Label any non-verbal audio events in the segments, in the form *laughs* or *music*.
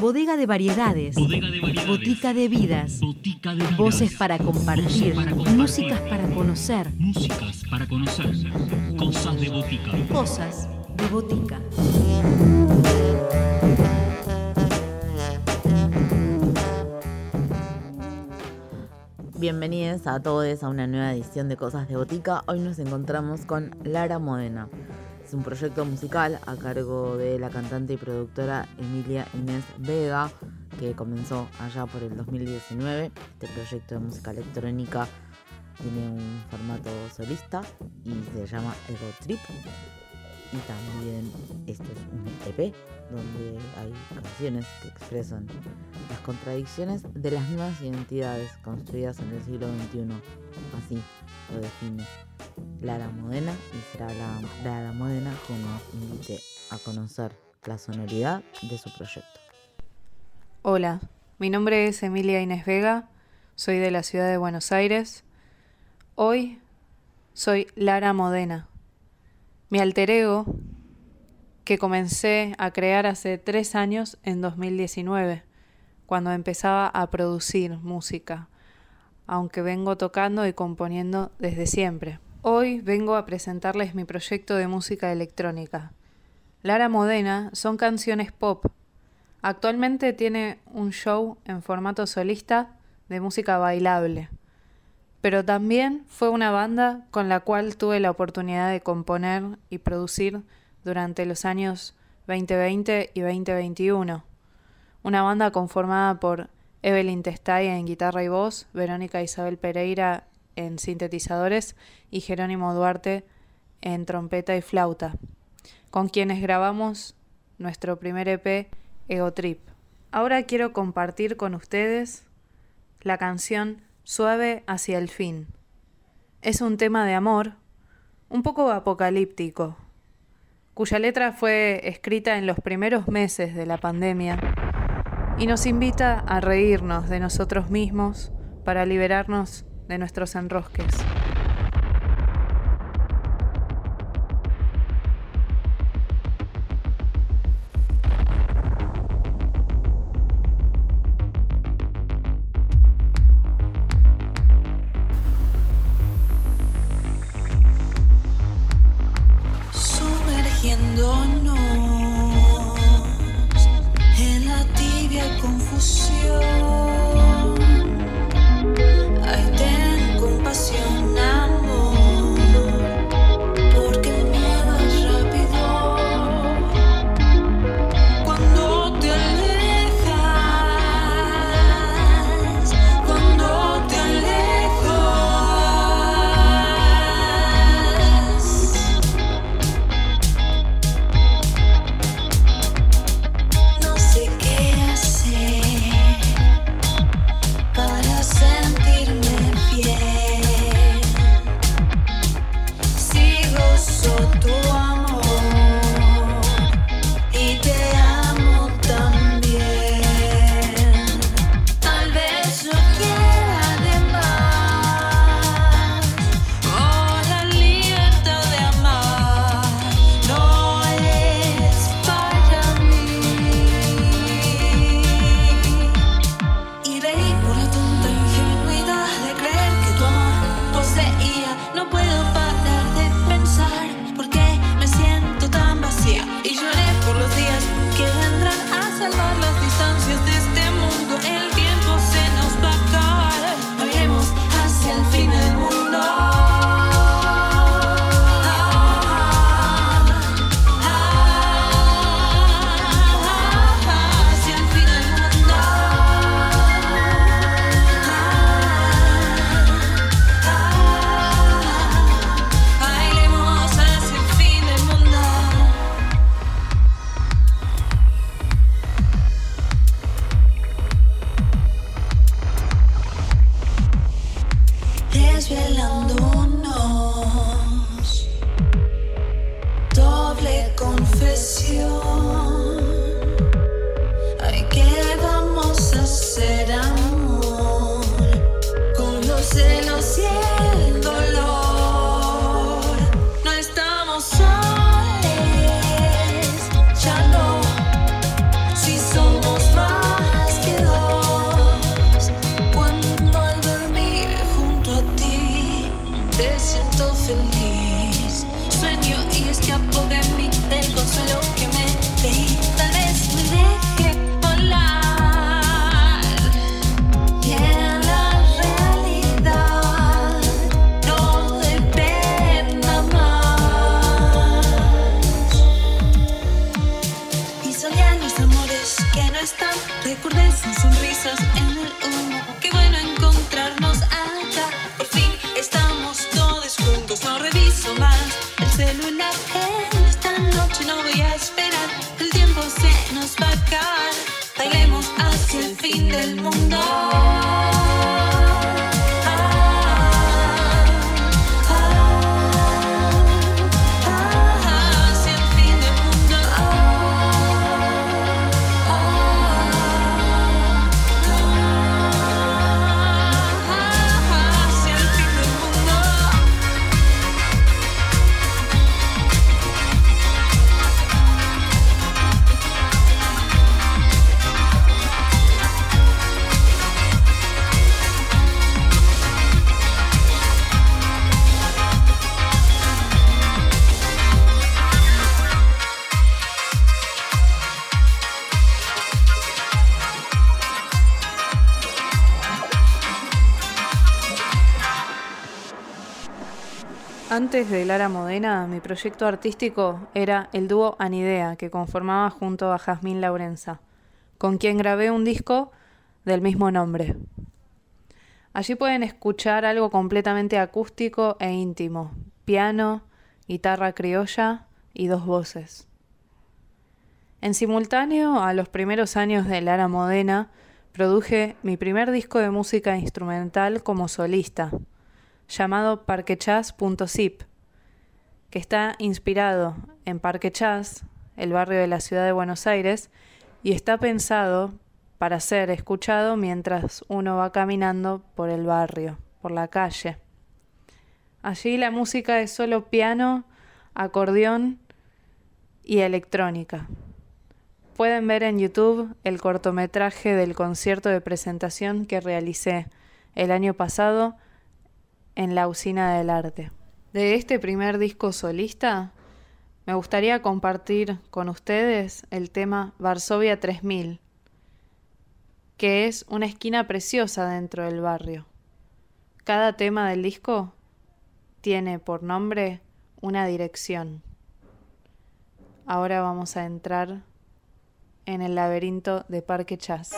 Bodega de variedades. Bodega de variedades. Botica de vidas. Botica de vidas. Voces para compartir. Voces para compartir. Músicas para conocer. Músicas para conocer. Cosas de botica. Cosas de botica. Bienvenidos a todos a una nueva edición de Cosas de Botica. Hoy nos encontramos con Lara Modena. Es un proyecto musical a cargo de la cantante y productora Emilia Inés Vega, que comenzó allá por el 2019. Este proyecto de música electrónica tiene un formato solista y se llama Ego Trip. Y también esto es un EP donde hay canciones que expresan las contradicciones de las nuevas identidades construidas en el siglo XXI. Así lo define Lara Modena y será la, Lara Modena quien nos invite a conocer la sonoridad de su proyecto. Hola, mi nombre es Emilia Inés Vega, soy de la ciudad de Buenos Aires. Hoy soy Lara Modena. Mi alter ego, que comencé a crear hace tres años en 2019, cuando empezaba a producir música, aunque vengo tocando y componiendo desde siempre. Hoy vengo a presentarles mi proyecto de música electrónica. Lara Modena son canciones pop. Actualmente tiene un show en formato solista de música bailable pero también fue una banda con la cual tuve la oportunidad de componer y producir durante los años 2020 y 2021. Una banda conformada por Evelyn Testay en guitarra y voz, Verónica Isabel Pereira en sintetizadores y Jerónimo Duarte en trompeta y flauta, con quienes grabamos nuestro primer EP Ego Trip. Ahora quiero compartir con ustedes la canción Suave hacia el fin. Es un tema de amor, un poco apocalíptico, cuya letra fue escrita en los primeros meses de la pandemia y nos invita a reírnos de nosotros mismos para liberarnos de nuestros enrosques. sumergiéndonos en la tibia confusión. You. Antes de Lara Modena, mi proyecto artístico era el dúo Anidea, que conformaba junto a Jazmín Laurenza, con quien grabé un disco del mismo nombre. Allí pueden escuchar algo completamente acústico e íntimo, piano, guitarra criolla y dos voces. En simultáneo a los primeros años de Lara Modena, produje mi primer disco de música instrumental como solista, llamado parquechas.zip, que está inspirado en Parque Chas, el barrio de la ciudad de Buenos Aires, y está pensado para ser escuchado mientras uno va caminando por el barrio, por la calle. Allí la música es solo piano, acordeón y electrónica. Pueden ver en YouTube el cortometraje del concierto de presentación que realicé el año pasado en la Usina del Arte. De este primer disco solista, me gustaría compartir con ustedes el tema Varsovia 3000, que es una esquina preciosa dentro del barrio. Cada tema del disco tiene por nombre una dirección. Ahora vamos a entrar en el laberinto de Parque Chas.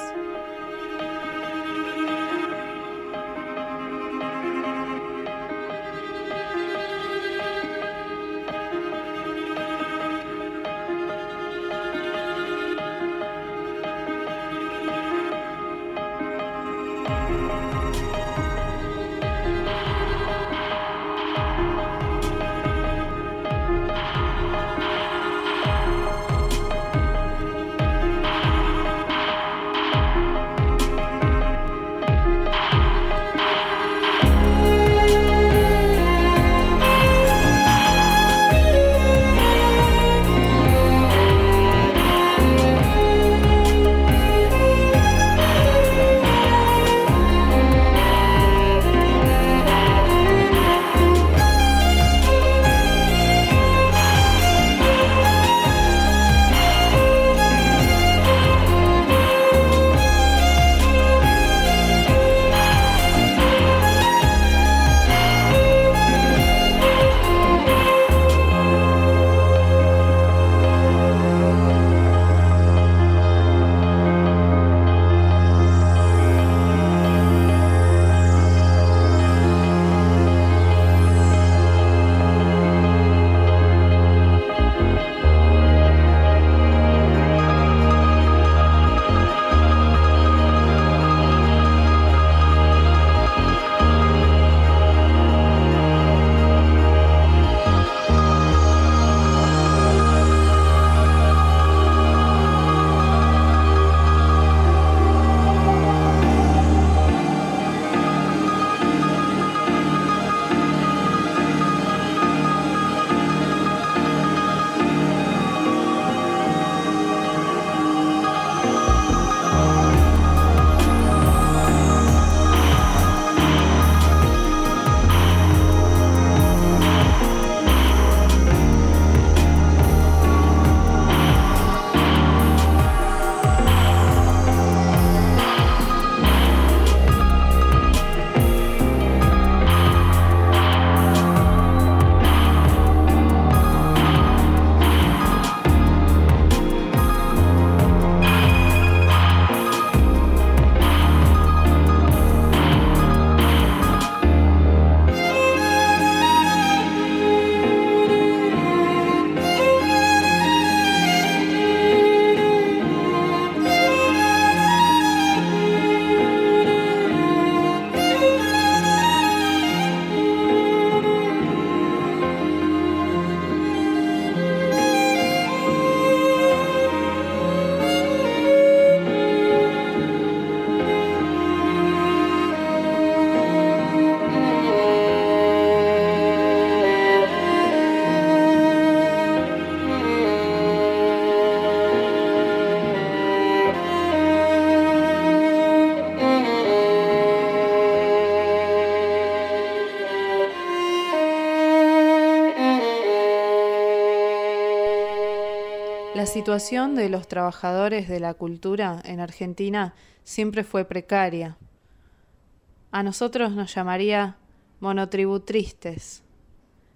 Situación de los trabajadores de la cultura en Argentina siempre fue precaria. A nosotros nos llamaría monotributristes.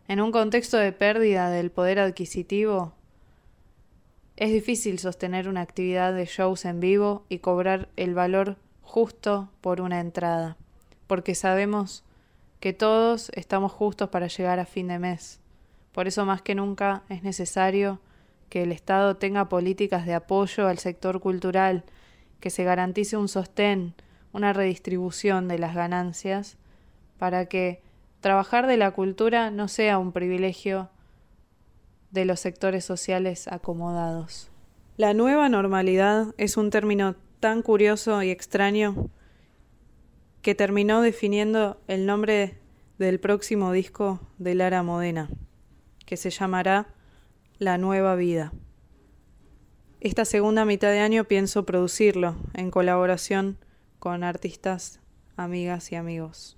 En un contexto de pérdida del poder adquisitivo, es difícil sostener una actividad de shows en vivo y cobrar el valor justo por una entrada, porque sabemos que todos estamos justos para llegar a fin de mes. Por eso más que nunca es necesario que el Estado tenga políticas de apoyo al sector cultural, que se garantice un sostén, una redistribución de las ganancias, para que trabajar de la cultura no sea un privilegio de los sectores sociales acomodados. La nueva normalidad es un término tan curioso y extraño que terminó definiendo el nombre del próximo disco de Lara Modena, que se llamará La Nueva Vida. Esta segunda mitad de año pienso producirlo en colaboración con artistas, amigas y amigos.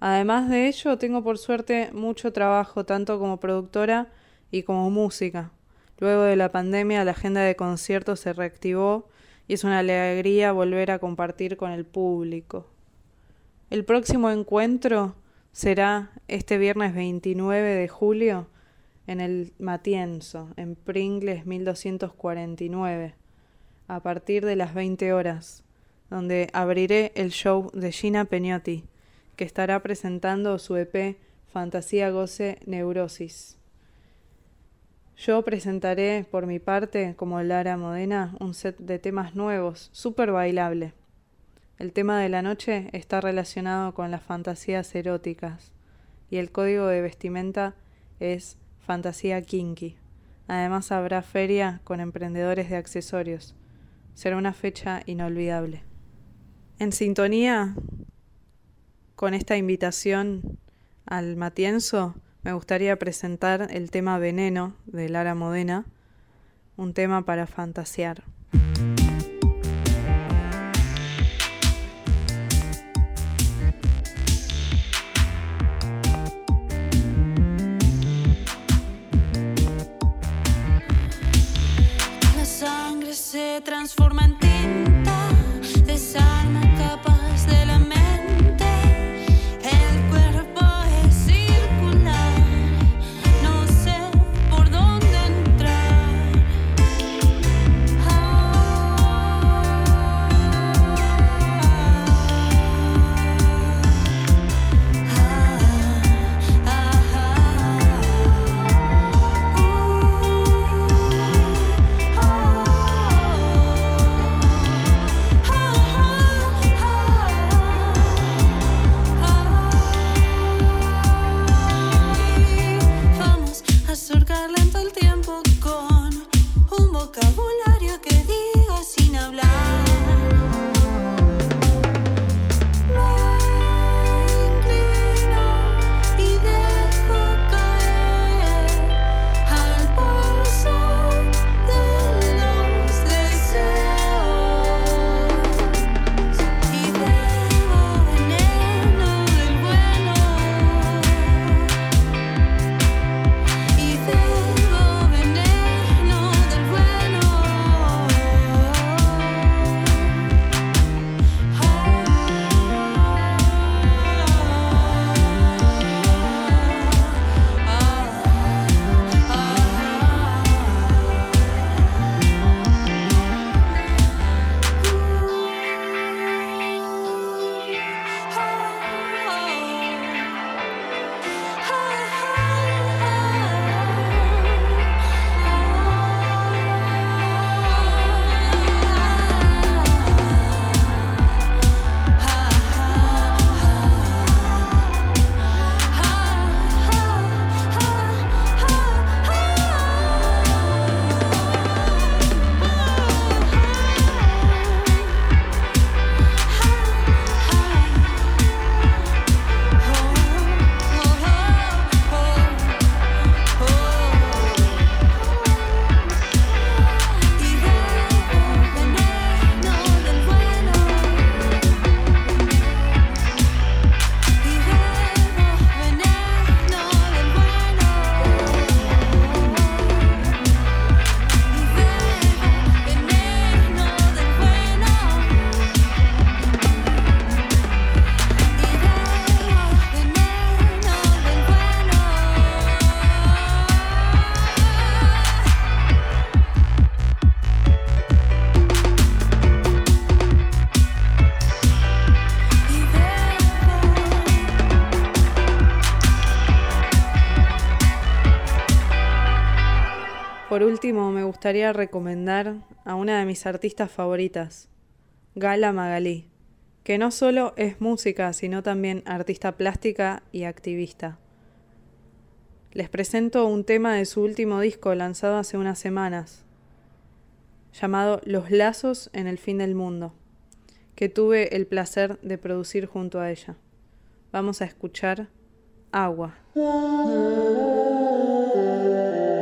Además de ello, tengo por suerte mucho trabajo tanto como productora y como música. Luego de la pandemia la agenda de conciertos se reactivó y es una alegría volver a compartir con el público. El próximo encuentro será este viernes 29 de julio en el Matienzo, en Pringles 1249, a partir de las 20 horas, donde abriré el show de Gina Peñotti que estará presentando su EP Fantasía Goce Neurosis. Yo presentaré, por mi parte, como Lara Modena, un set de temas nuevos, súper bailable. El tema de la noche está relacionado con las fantasías eróticas y el código de vestimenta es fantasía kinky. Además habrá feria con emprendedores de accesorios. Será una fecha inolvidable. En sintonía con esta invitación al Matienzo, me gustaría presentar el tema Veneno de Lara Modena, un tema para fantasear. Transforma en tinta, último me gustaría recomendar a una de mis artistas favoritas, Gala Magalí, que no solo es música, sino también artista plástica y activista. Les presento un tema de su último disco lanzado hace unas semanas, llamado Los lazos en el fin del mundo, que tuve el placer de producir junto a ella. Vamos a escuchar Agua. *laughs*